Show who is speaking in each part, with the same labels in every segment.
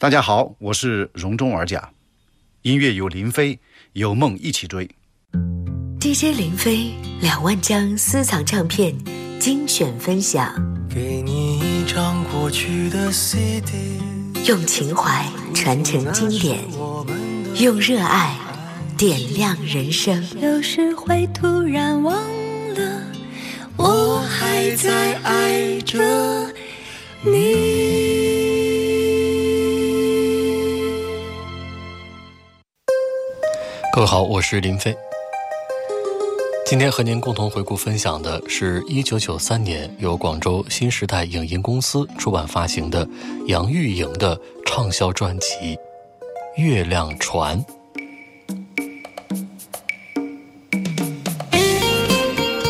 Speaker 1: 大家好，我是容中尔甲，音乐有林飞，有梦一起追。
Speaker 2: DJ 林飞两万张私藏唱片精选分享，
Speaker 3: 给你一张过去的 CD，
Speaker 2: 用情怀传承经典，用热爱点亮人生。
Speaker 4: 有时会突然忘了，我还在爱着你。
Speaker 5: 各位好，我是林飞。今天和您共同回顾分享的是一九九三年由广州新时代影音公司出版发行的杨钰莹的畅销专辑《月亮船》。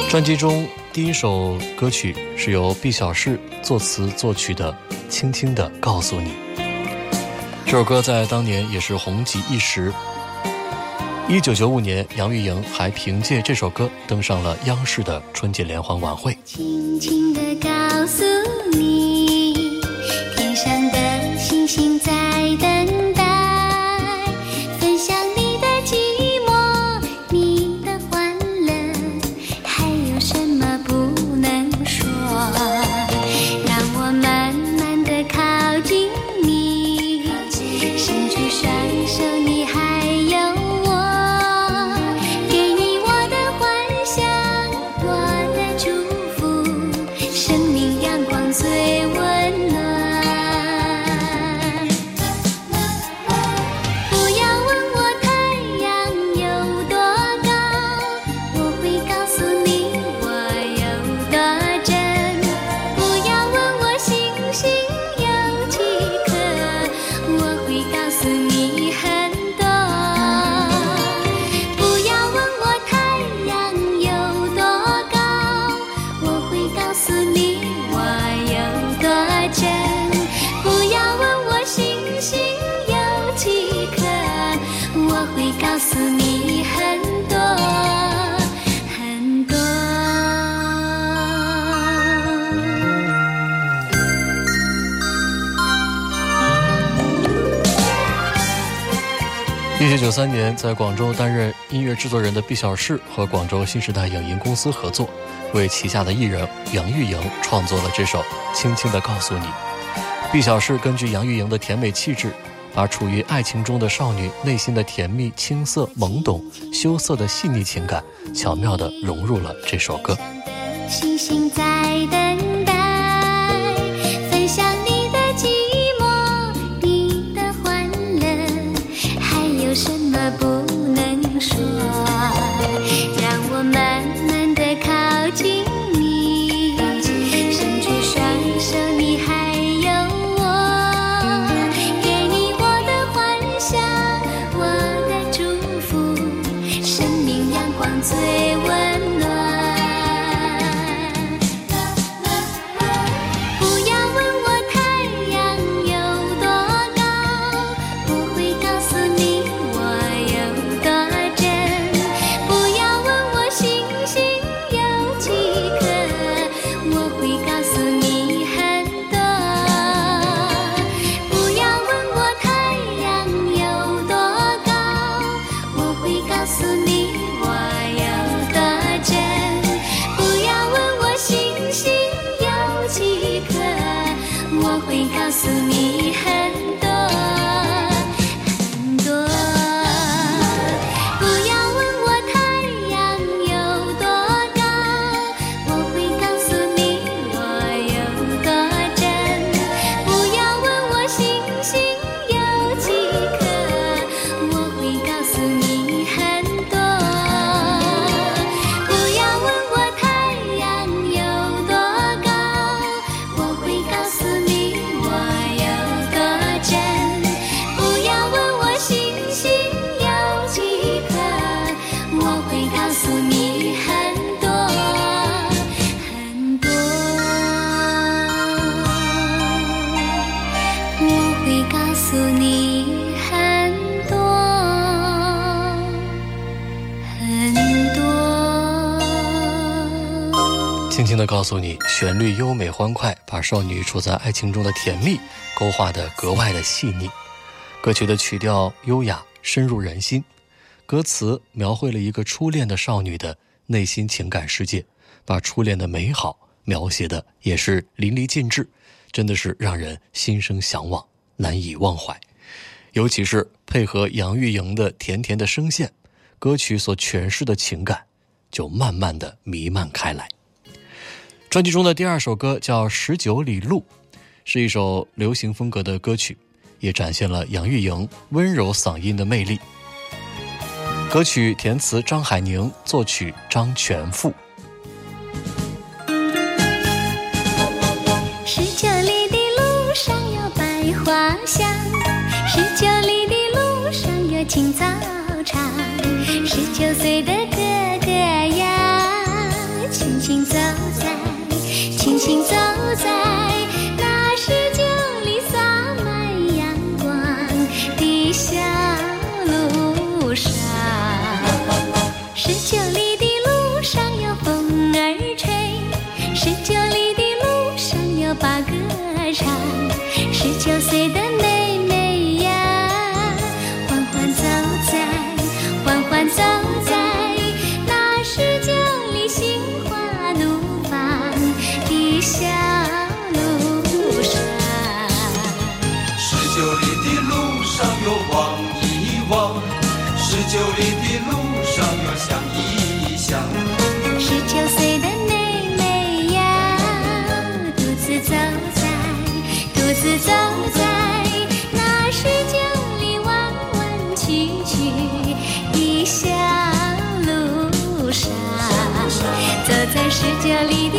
Speaker 5: 专辑中第一首歌曲是由毕晓世作词作曲的《轻轻的告诉你》。这首歌在当年也是红极一时。一九九五年，杨钰莹还凭借这首歌登上了央视的春节联欢晚会。
Speaker 4: 轻轻地告诉你，天上的星星在
Speaker 5: 在广州担任音乐制作人的毕小世和广州新时代影音公司合作，为旗下的艺人杨钰莹创作了这首《轻轻的告诉你》。毕小世根据杨钰莹的甜美气质，把处于爱情中的少女内心的甜蜜、青涩、懵懂、羞涩的细腻情感，巧妙地融入了这首歌。
Speaker 4: 星星在等待，
Speaker 5: 诉你，旋律优美欢快，把少女处在爱情中的甜蜜勾画得格外的细腻。歌曲的曲调优雅，深入人心。歌词描绘了一个初恋的少女的内心情感世界，把初恋的美好描写的也是淋漓尽致，真的是让人心生向往，难以忘怀。尤其是配合杨钰莹的甜甜的声线，歌曲所诠释的情感就慢慢的弥漫开来。专辑中的第二首歌叫《十九里路》，是一首流行风格的歌曲，也展现了杨钰莹温柔嗓音的魅力。歌曲填词张海宁，作曲张全富。
Speaker 4: 十九里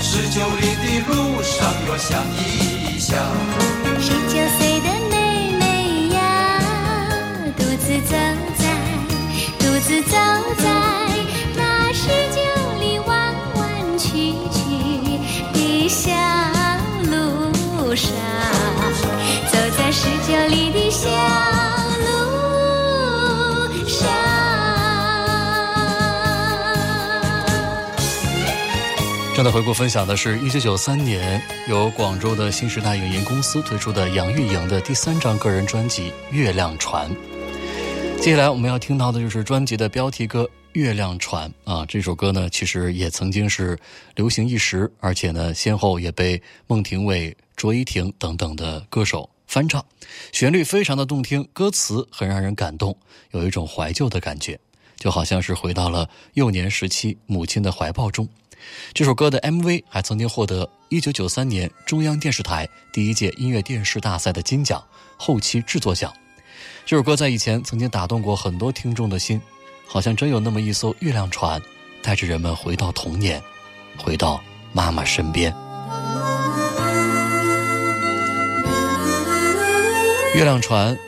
Speaker 4: 十九里的路上
Speaker 3: 要想一想，
Speaker 4: 十九岁的妹妹呀，独自走在，独自走在那十九里弯弯曲曲的小路上，走在十九里的小。
Speaker 5: 正在回顾分享的是1993年由广州的新时代影音公司推出的杨钰莹的第三张个人专辑《月亮船》。接下来我们要听到的就是专辑的标题歌《月亮船》啊，这首歌呢其实也曾经是流行一时，而且呢先后也被孟庭苇、卓依婷等等的歌手翻唱，旋律非常的动听，歌词很让人感动，有一种怀旧的感觉，就好像是回到了幼年时期母亲的怀抱中。这首歌的 MV 还曾经获得1993年中央电视台第一届音乐电视大赛的金奖，后期制作奖。这首歌在以前曾经打动过很多听众的心，好像真有那么一艘月亮船，带着人们回到童年，回到妈妈身边。
Speaker 4: 月亮船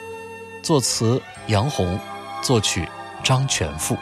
Speaker 4: 作词杨红，作曲张全富。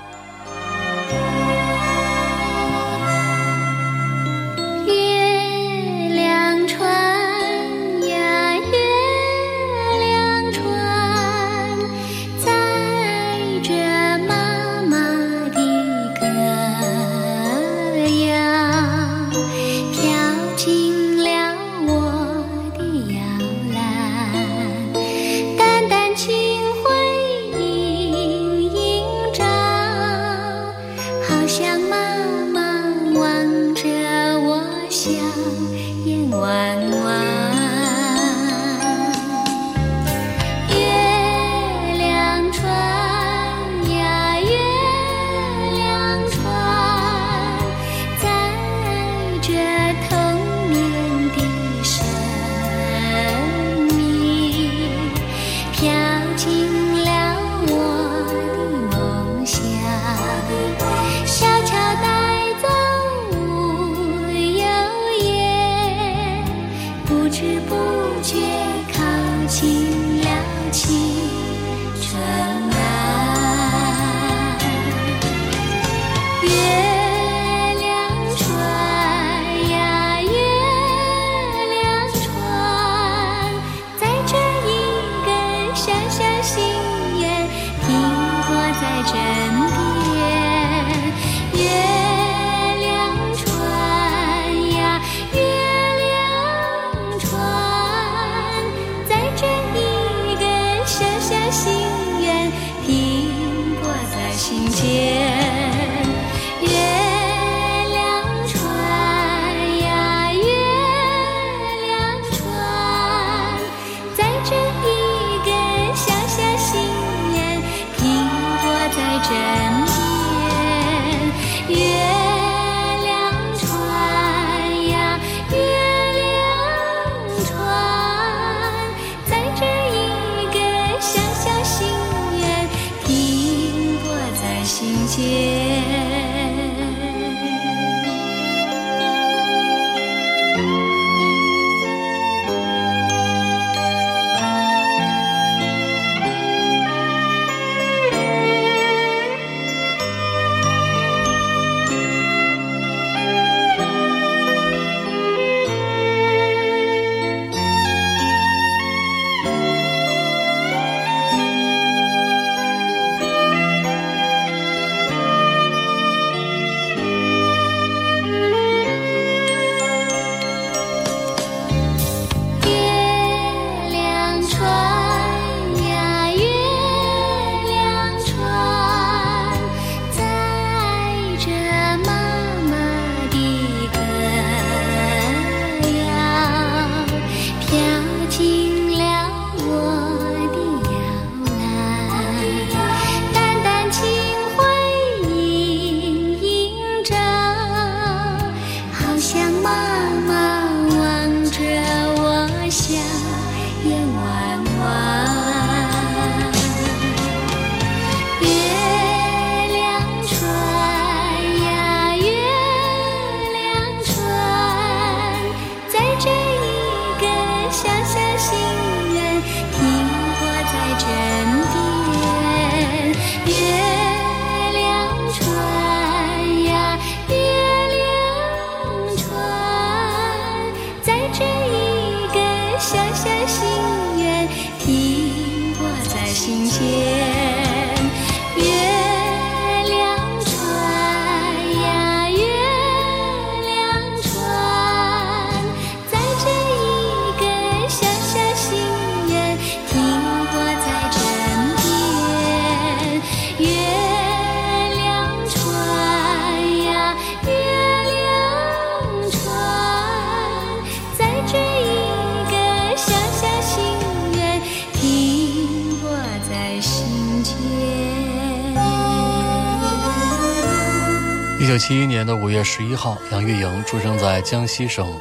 Speaker 5: 一
Speaker 4: 九七一年的五月十一号杨钰莹出生在江西省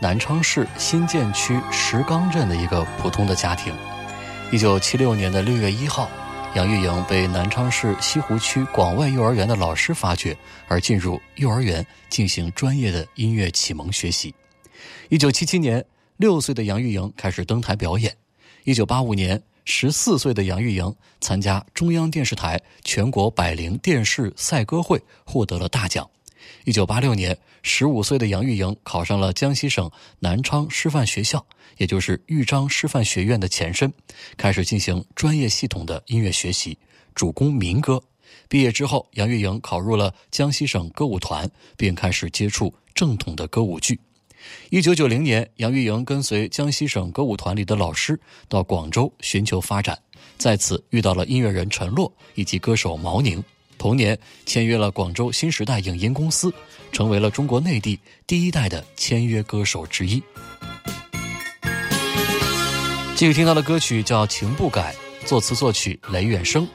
Speaker 4: 南昌市新建区石岗镇的一个普通的家庭。一九七六年的六月一号杨钰莹被南昌市西湖区广外幼儿园的老师发掘而进入幼儿园进行专业的音乐启蒙学习。一九七七年六岁的杨钰莹开始登台表演。
Speaker 5: 一九八五年十四岁的杨钰莹参加中央电视台全国百灵电视赛歌会，获得了大奖。一九八六年，十五岁的杨钰莹考上了江西省南昌师范学校，也就是豫章师范学院的前身，开始进行专业系统的音乐学习，主攻民歌。毕业之后，杨钰莹考入了江西省歌舞团，并开始接触正统的歌舞剧。一九九零年，杨钰莹跟随江西省歌舞团里的老师到广州寻求发展，在此遇到了音乐人陈洛以及歌手毛宁。同年，签约了广州新时代影音公司，成为了中国内地第一代的签约歌手之一。继续听到的歌曲叫《情不改》，作词作曲雷远生。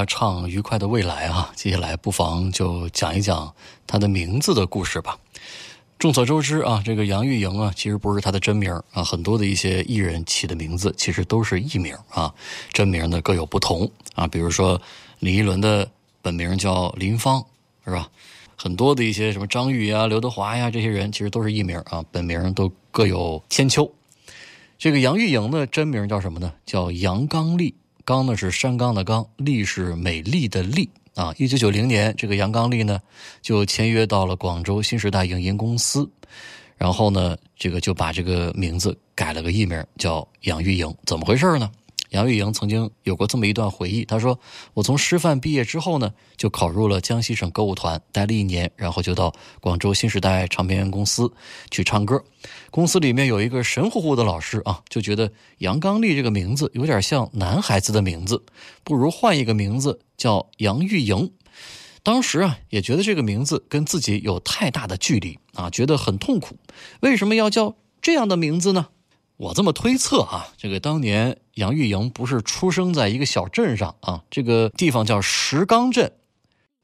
Speaker 5: 他唱《愉快的未来》啊，接下来不妨就讲一讲他的名字的故事吧。众所周知啊，这个杨钰莹啊，其实不是他的真名啊，很多的一些艺人起的名字其实都是艺名啊，真名呢各有不同啊。比如说李一伦的本名叫林芳，是吧？很多的一些什么张宇呀、刘德华呀这些人，其实都是艺名啊，本名都各有千秋。这个杨钰莹的真名叫什么呢？叫杨刚丽。刚呢是山冈的冈，丽是美丽的丽啊。一九九零年，这个杨刚丽呢就签约到了广州新时代影音公司，然后呢，这个就把这个名字改了个艺名，叫杨钰莹。怎么回事呢？杨钰莹曾经有过这么一段回忆，她说：“我从师范毕业之后呢，就考入了江西省歌舞团，待了一年，然后就到广州新时代唱片公司去唱歌。公司里面有一个神乎乎的老师啊，就觉得杨刚丽这个名字有点像男孩子的名字，不如换一个名字叫杨钰莹。当时啊，也觉得这个名字跟自己有太大的距离啊，觉得很痛苦。为什么要叫这样的名字呢？我这么推测啊，这个当年杨钰莹不是出生在一个小镇上啊，这个地方叫石冈镇，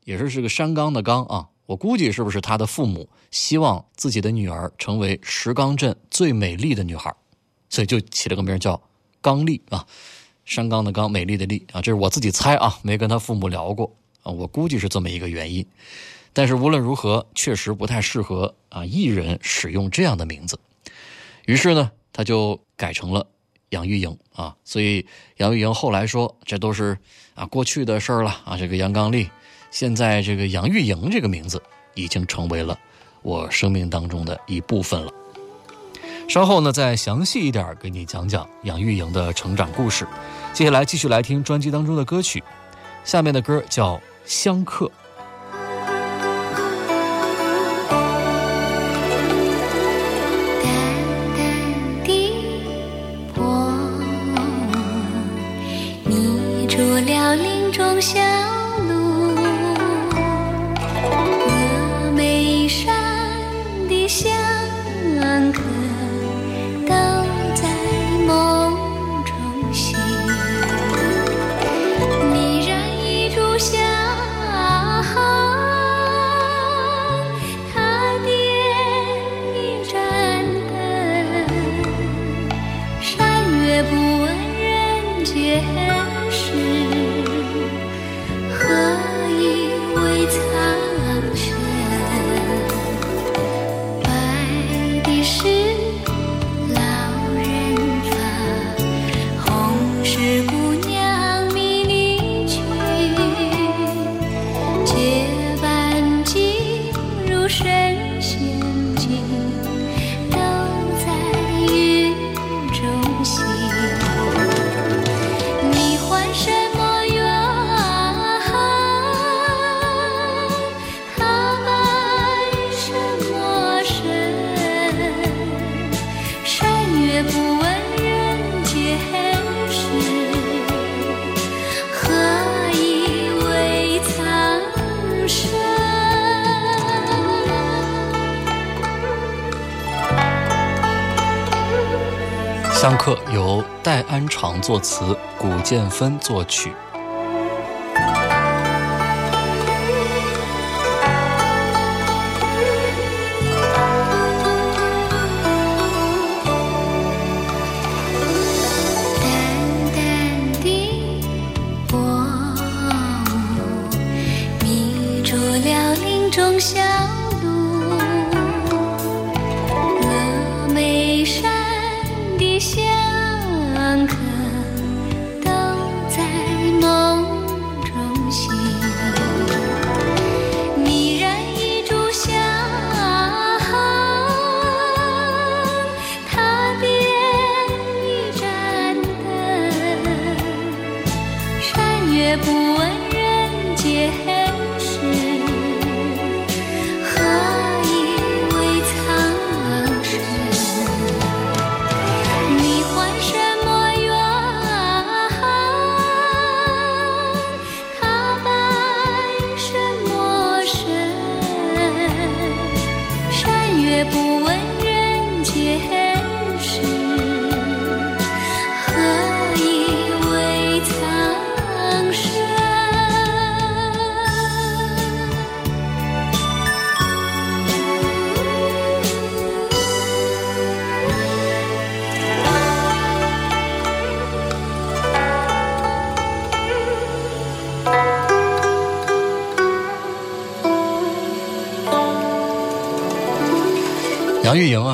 Speaker 5: 也是这个山冈的冈啊。我估计是不是他的父母希望自己的女儿成为石冈镇最美丽的女孩，所以就起了个名叫刚丽啊，山冈的冈，美丽的丽啊，这是我自己猜啊，没跟他父母聊过啊，我估计是这么一个原因。但是无论如何，确实不太适合啊艺人使用这样的名字。于是呢，他就改成了杨钰莹啊。所以杨钰莹后来说，这都是啊过去的事儿了啊。这个杨刚丽，现在这个杨钰莹这个名字已经成为了我生命当中的一部分了。稍后呢，再详细一点给你讲讲杨钰莹的成长故事。接下来继续来听专辑当中的歌曲，下面的歌叫《相克》。
Speaker 4: 林中
Speaker 5: 作词，古建芬作曲。
Speaker 4: 淡淡的波舞，迷住了林中小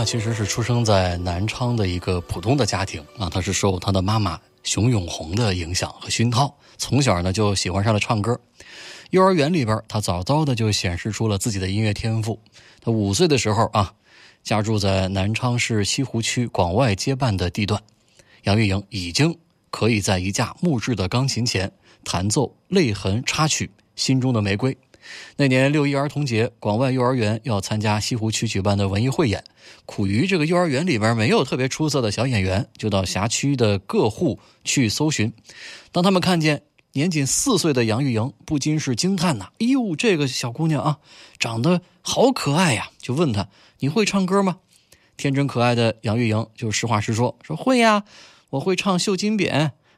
Speaker 5: 其实是出生在南昌的一个普通的家庭啊，她是受她的妈妈熊永红的影响和熏陶，从小呢就喜欢上了唱歌。幼儿园里边，她早早的就显示出了自己的音乐天赋。她五岁的时候啊，家住在南昌市西湖区广外街办的地段，杨钰莹已经可以在一架木质的钢琴前弹奏泪痕插曲《心中的玫瑰》。那年六一儿童节，广外幼儿园要参加西湖区举办的文艺汇演，苦于这个幼儿园里边没有特别出色的小演员，就到辖区的各户去搜寻。当他们看见年仅四岁的杨钰莹，不禁是惊叹呐：“哎呦，这个小姑娘啊，长得好可爱呀！”就问她：“你会唱歌吗？”天真可爱的杨钰莹就实话实说：“说会呀，我会唱《绣金匾》，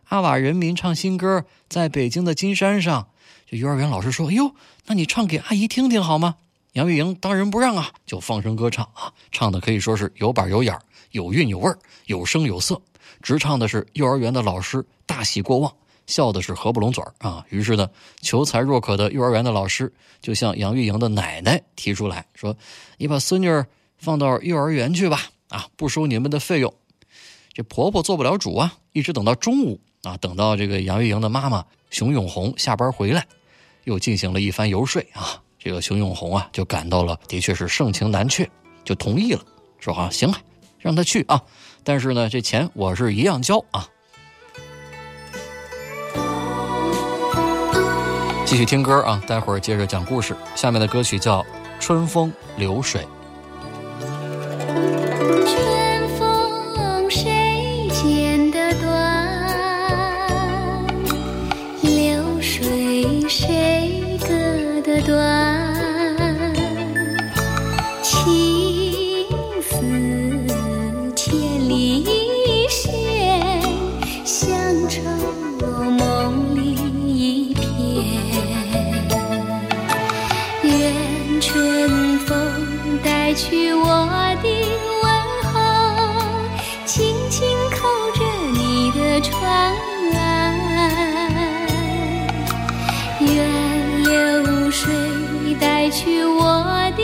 Speaker 5: 阿瓦人民唱新歌，在北京的金山上。”幼儿园老师说：“哎呦，那你唱给阿姨听听好吗？”杨钰莹当仁不让啊，就放声歌唱啊，唱的可以说是有板有眼，有韵有味，有声有色，直唱的是幼儿园的老师大喜过望，笑的是合不拢嘴啊。于是呢，求才若渴的幼儿园的老师就向杨钰莹的奶奶提出来说：“你把孙女放到幼儿园去吧，啊，不收你们的费用。”这婆婆做不了主啊，一直等到中午啊，等到这个杨钰莹的妈妈熊永红下班回来，又进行了一番游说啊。这个熊永红啊，就感到了的确是盛情难却，就同意了，说啊行啊，让他去啊，但是呢，这钱我是一样交啊。继续听歌啊，待会儿接着讲故事。下面的歌曲叫《春风流水》。
Speaker 4: 梦里一片，愿春风带去我的问候，轻轻扣着你的窗。愿流水带去我的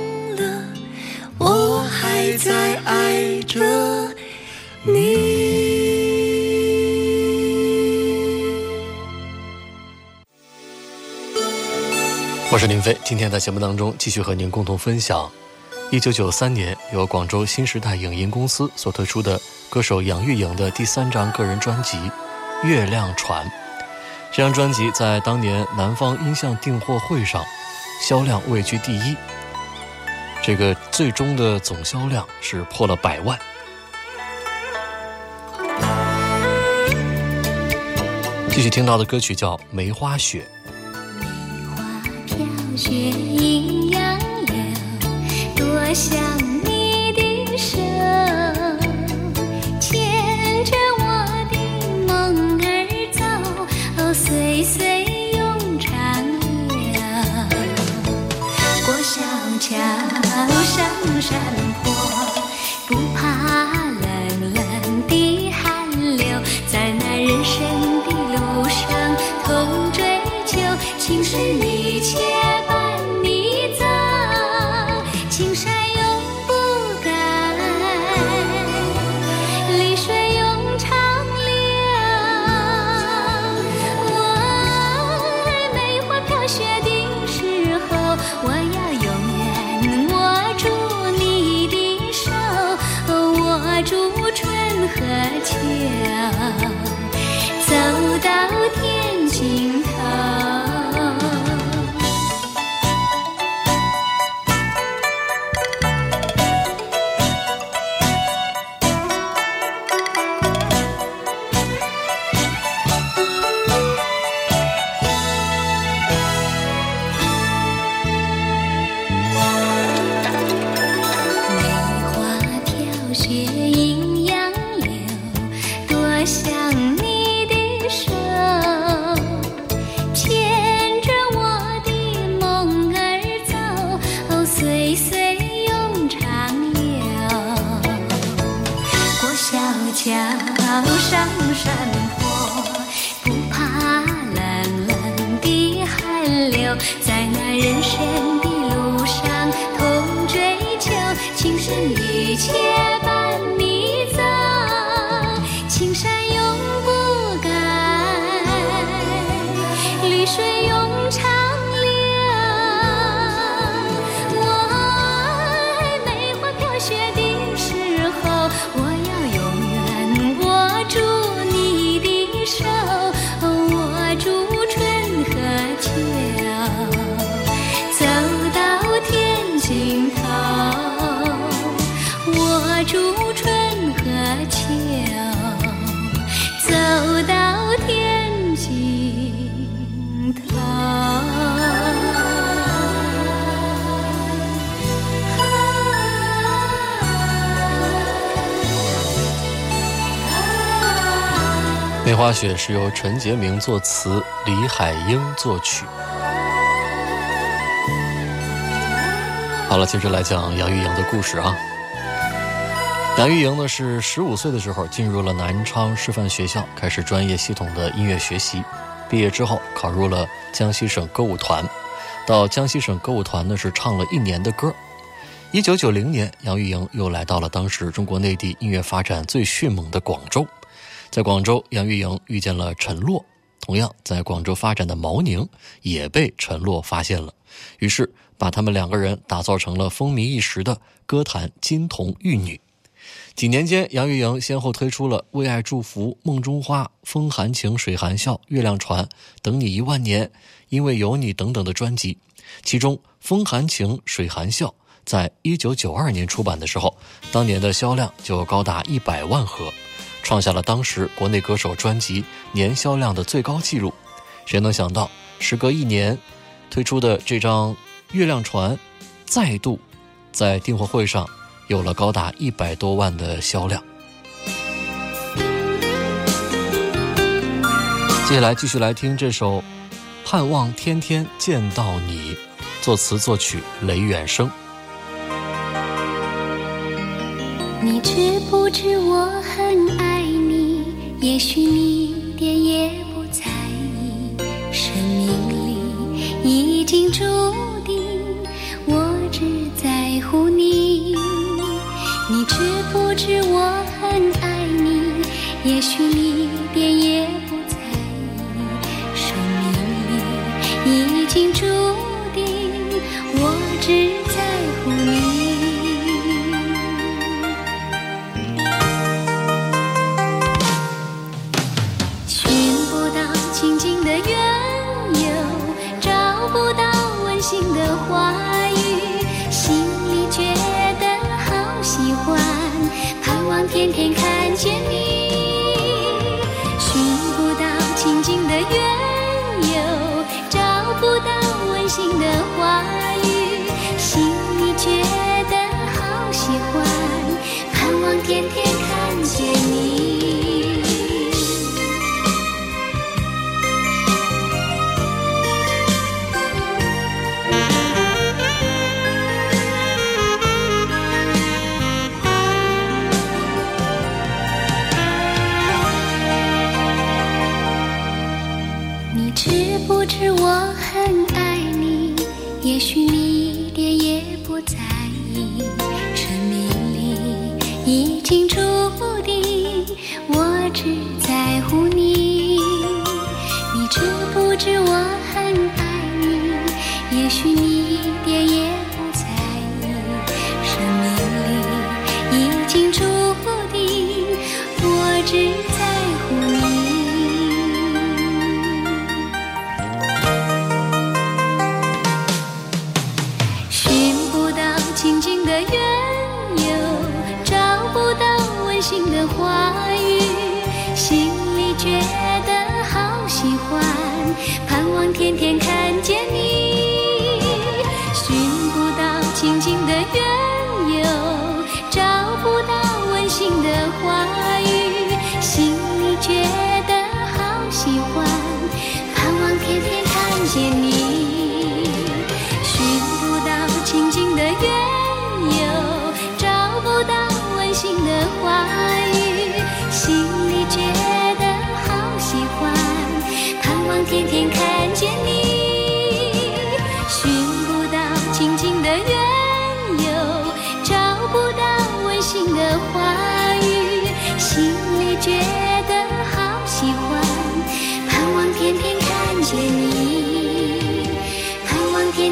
Speaker 4: 在爱着你。
Speaker 5: 我是林飞，今天在节目当中继续和您共同分享一九九三年，由广州新时代影音公司所推出的歌手杨钰莹的第三张个人专辑《月亮船》。这张专辑在当年南方音像订货会上销量位居第一，这个最终的总销量是破了百万。继续听到的歌曲叫《梅花雪》。
Speaker 4: 花飘雪阴阳流，多想你的手，牵着我的梦儿走，哦，岁岁上水花雪》
Speaker 5: 是由陈洁明作词，李海英作曲。好了，接着来讲杨钰莹的故事啊。杨钰莹呢是十五岁的时候进入了南昌师范学校，开始专业系统的音乐学习。毕业之后考入了江西省歌舞团，到江西省歌舞团呢是唱了一年的歌。一九九零年，杨钰莹又来到了当时中国内地音乐发展最迅猛的广州。在广州，杨钰莹遇见了陈洛，同样在广州发展的毛宁也被陈洛发现了，于是把他们两个人打造成了风靡一时的歌坛金童玉女。几年间，杨钰莹先后推出了《为爱祝福》《梦中花》《风含情水含笑》《月亮船》《等你一万年》《因为有你》等等的专辑，其中《风含情水含笑》在一九九二年出版的时候，当年的销量就高达一百万盒。创下了当时国内歌手专辑年销量的最高纪录。谁能想到，时隔一年推出的这张《月亮船》，再度在订货会上有了高达一百多万的销量。接下来继续来听这首《盼望天天见到你》，作词作曲雷远生。
Speaker 4: 你知不知我很？也许你一点也不在意，生命里已经注定，我只在乎你。你知不知我很爱你？也许你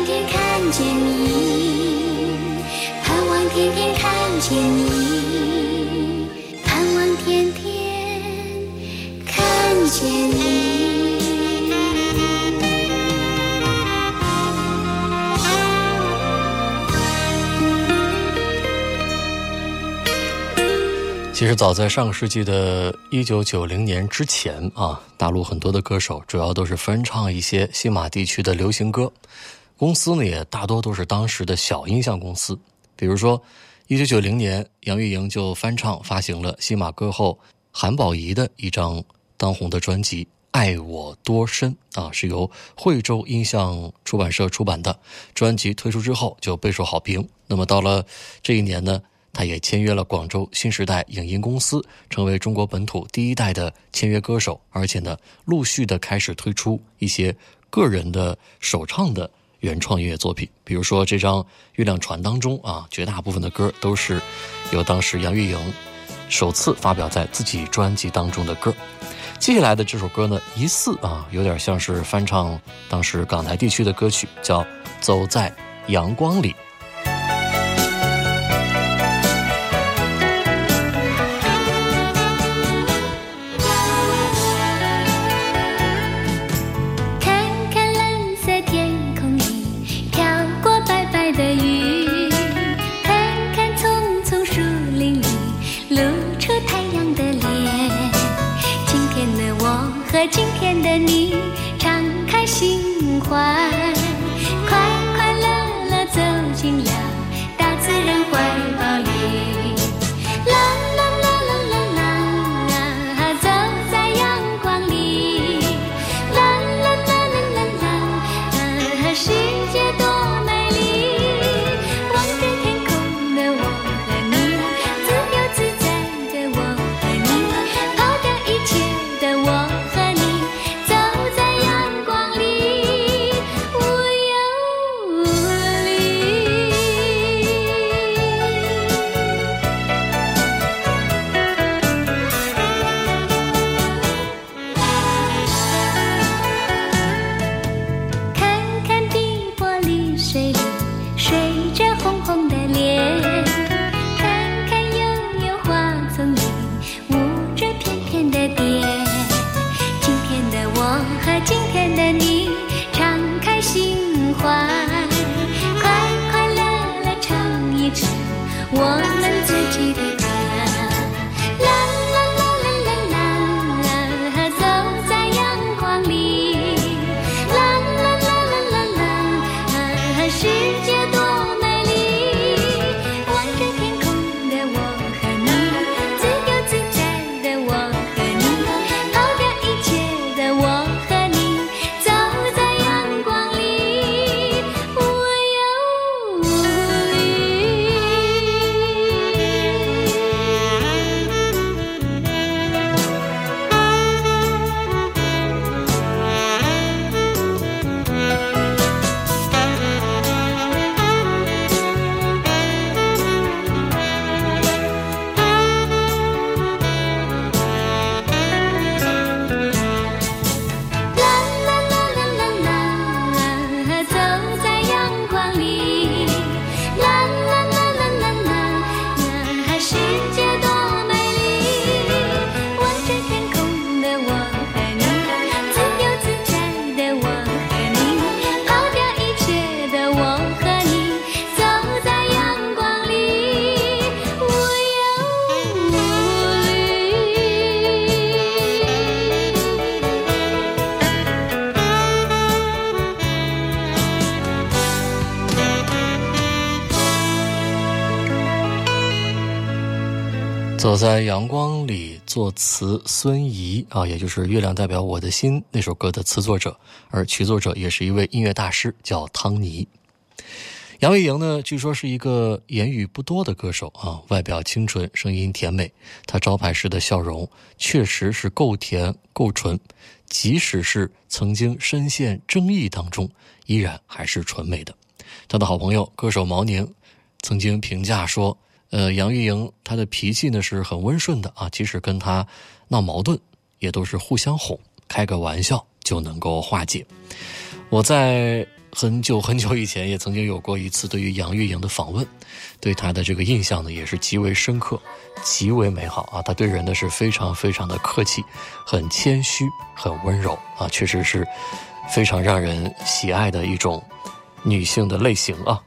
Speaker 4: 天看见你，盼望天天看见你，盼望天天看见你。
Speaker 5: 其实早在上个世纪的一九九零年之前啊，大陆很多的歌手主要都是翻唱一些西马地区的流行歌，公司呢也大多都是当时的小音像公司。比如说，一九九零年，杨钰莹就翻唱发行了新马歌后韩宝仪的一张当红的专辑《爱我多深》啊，是由惠州音像出版社出版的。专辑推出之后就备受好评。那么到了这一年呢？他也签约了广州新时代影音公司，成为中国本土第一代的签约歌手，而且呢，陆续的开始推出一些个人的首唱的原创音乐作品。比如说这张《月亮船》当中啊，绝大部分的歌都是由当时杨钰莹首次发表在自己专辑当中的歌。接下来的这首歌呢，疑似啊，有点像是翻唱当时港台地区的歌曲，叫《走在阳光里》。
Speaker 4: 在阳光里，
Speaker 5: 作词孙怡啊，也就是《月亮代表我的心》那首歌的词作者，而曲作者也是一位音乐大师，叫汤尼。杨钰莹呢，据说是一个言语不多的歌手啊，外表清纯，声音甜美。她招牌式的笑容确实是够甜够纯，即使是曾经深陷争议当中，依然还是纯美的。她的好朋友歌手毛宁曾经评价说：“呃，杨钰莹她的脾气呢是很温顺的啊，即使跟她闹矛盾，也都是互相哄，开个玩笑就能够化解。”我在。很久很久以前，也曾经有过一次对于杨钰莹的访问，对她的这个印象呢，也是极为深刻，极为美好啊！她对人呢是非常非常的客气，很谦虚，很温柔啊，确实是非常让人喜爱的一种女性的类型啊。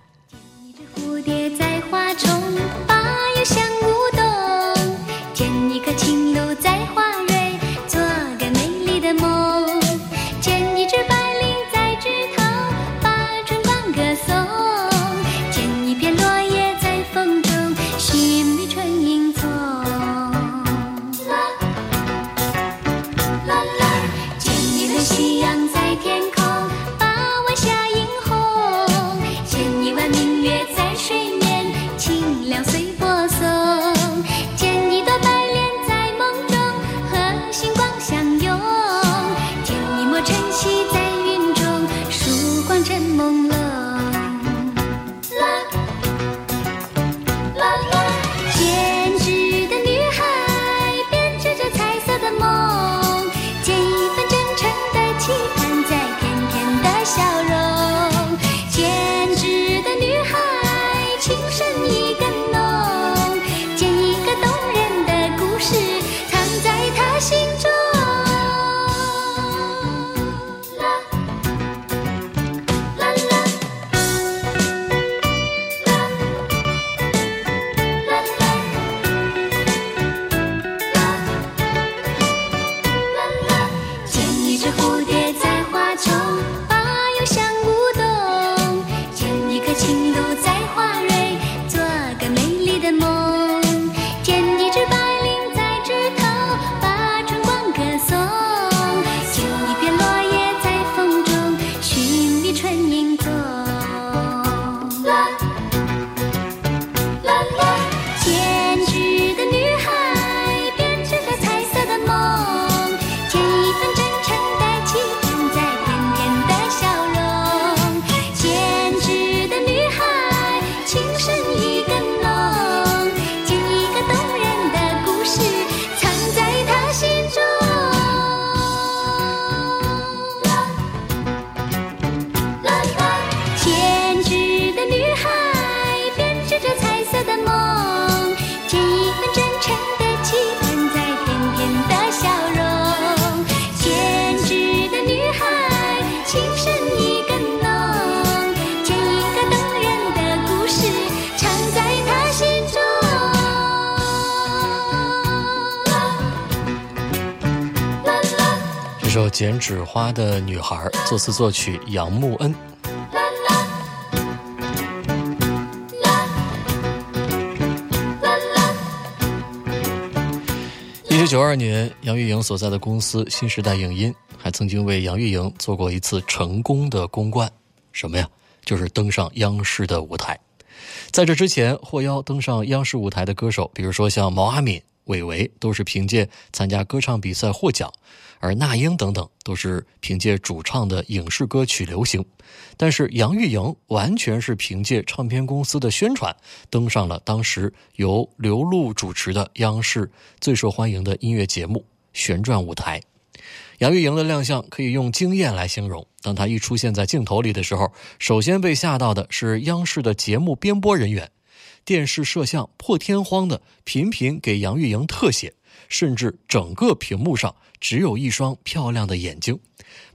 Speaker 5: 纸花的女孩》，作词作曲杨木恩。一九九二年，杨钰莹所在的公司新时代影音还曾经为杨钰莹做过一次成功的公关，什么呀？就是登上央视的舞台。在这之前，获邀登上央视舞台的歌手，比如说像毛阿敏、韦唯，都是凭借参加歌唱比赛获奖。而那英等等都是凭借主唱的影视歌曲流行，但是杨钰莹完全是凭借唱片公司的宣传登上了当时由刘露主持的央视最受欢迎的音乐节目《旋转舞台》。杨钰莹的亮相可以用惊艳来形容。当她一出现在镜头里的时候，首先被吓到的是央视的节目编播人员，电视摄像破天荒的频频给杨钰莹特写。甚至整个屏幕上只有一双漂亮的眼睛，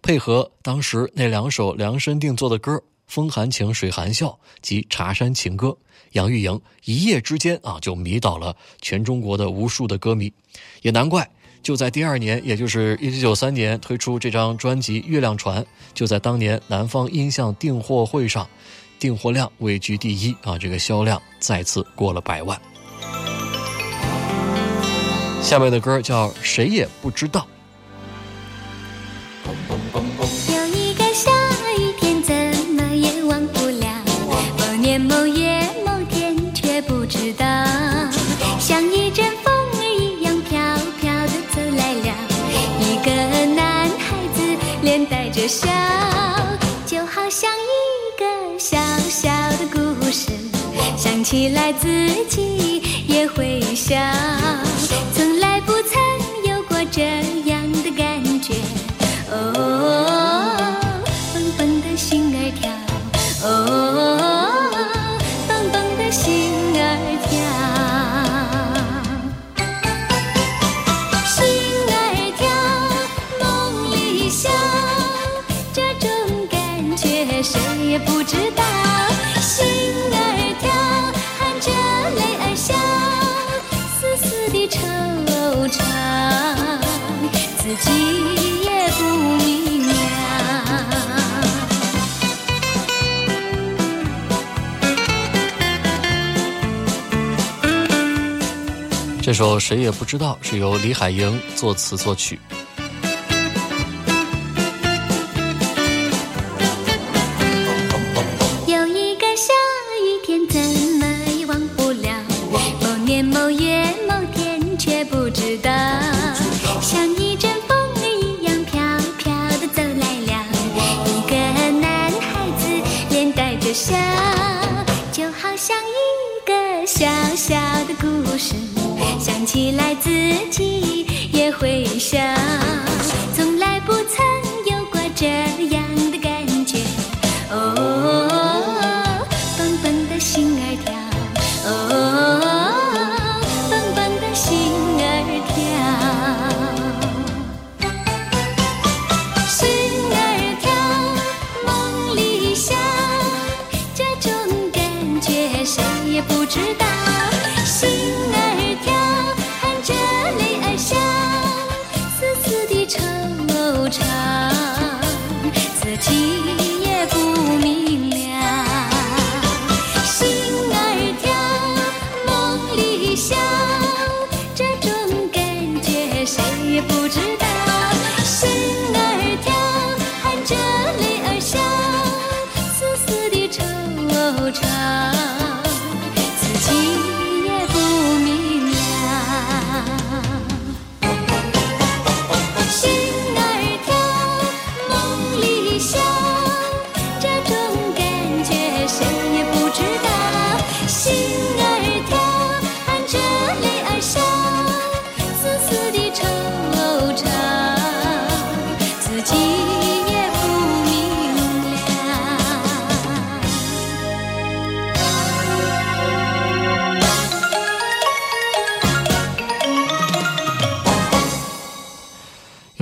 Speaker 5: 配合当时那两首量身定做的歌《风含情，水含笑》及《茶山情歌》，杨钰莹一夜之间啊就迷倒了全中国的无数的歌迷，也难怪就在第二年，也就是一九九三年推出这张专辑《月亮船》，就在当年南方音像订货会上，订货量位居第一啊，这个销量再次过了百万。下面的歌叫《谁也不知道》。
Speaker 4: 有一个下雨天，怎么也忘不了。某年某月某天，却不知道，像一阵风儿一样飘飘的走来了。一个男孩子脸带着笑，就好像一个小小的故事，想起来自己也会笑。这样的感觉。哦，蹦蹦的心儿跳，哦，蹦蹦的心儿跳，心儿跳，梦里笑，这种感觉谁也不知
Speaker 5: 这首谁也不知道是由李海鹰作词作曲。
Speaker 4: 谁也不知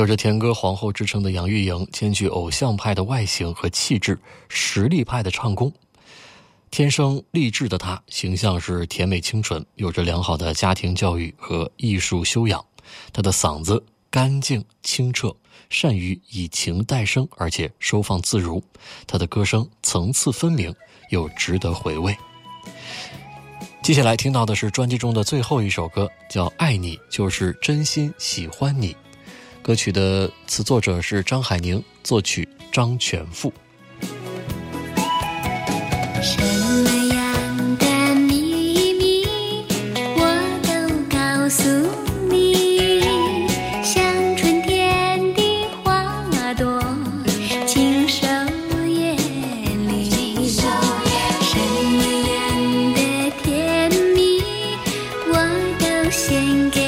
Speaker 5: 有着“甜歌皇后”之称的杨钰莹，兼具偶像派的外形和气质，实力派的唱功。天生丽质的她，形象是甜美清纯，有着良好的家庭教育和艺术修养。她的嗓子干净清澈，善于以情代声，而且收放自如。她的歌声层次分明，又值得回味。接下来听到的是专辑中的最后一首歌，叫《爱你就是真心喜欢你》。歌曲的词作者是张海宁，作曲张全富。
Speaker 4: 什么样的秘密我都告诉你，像春天的花朵，轻收眼里。什么样的甜蜜我都献给。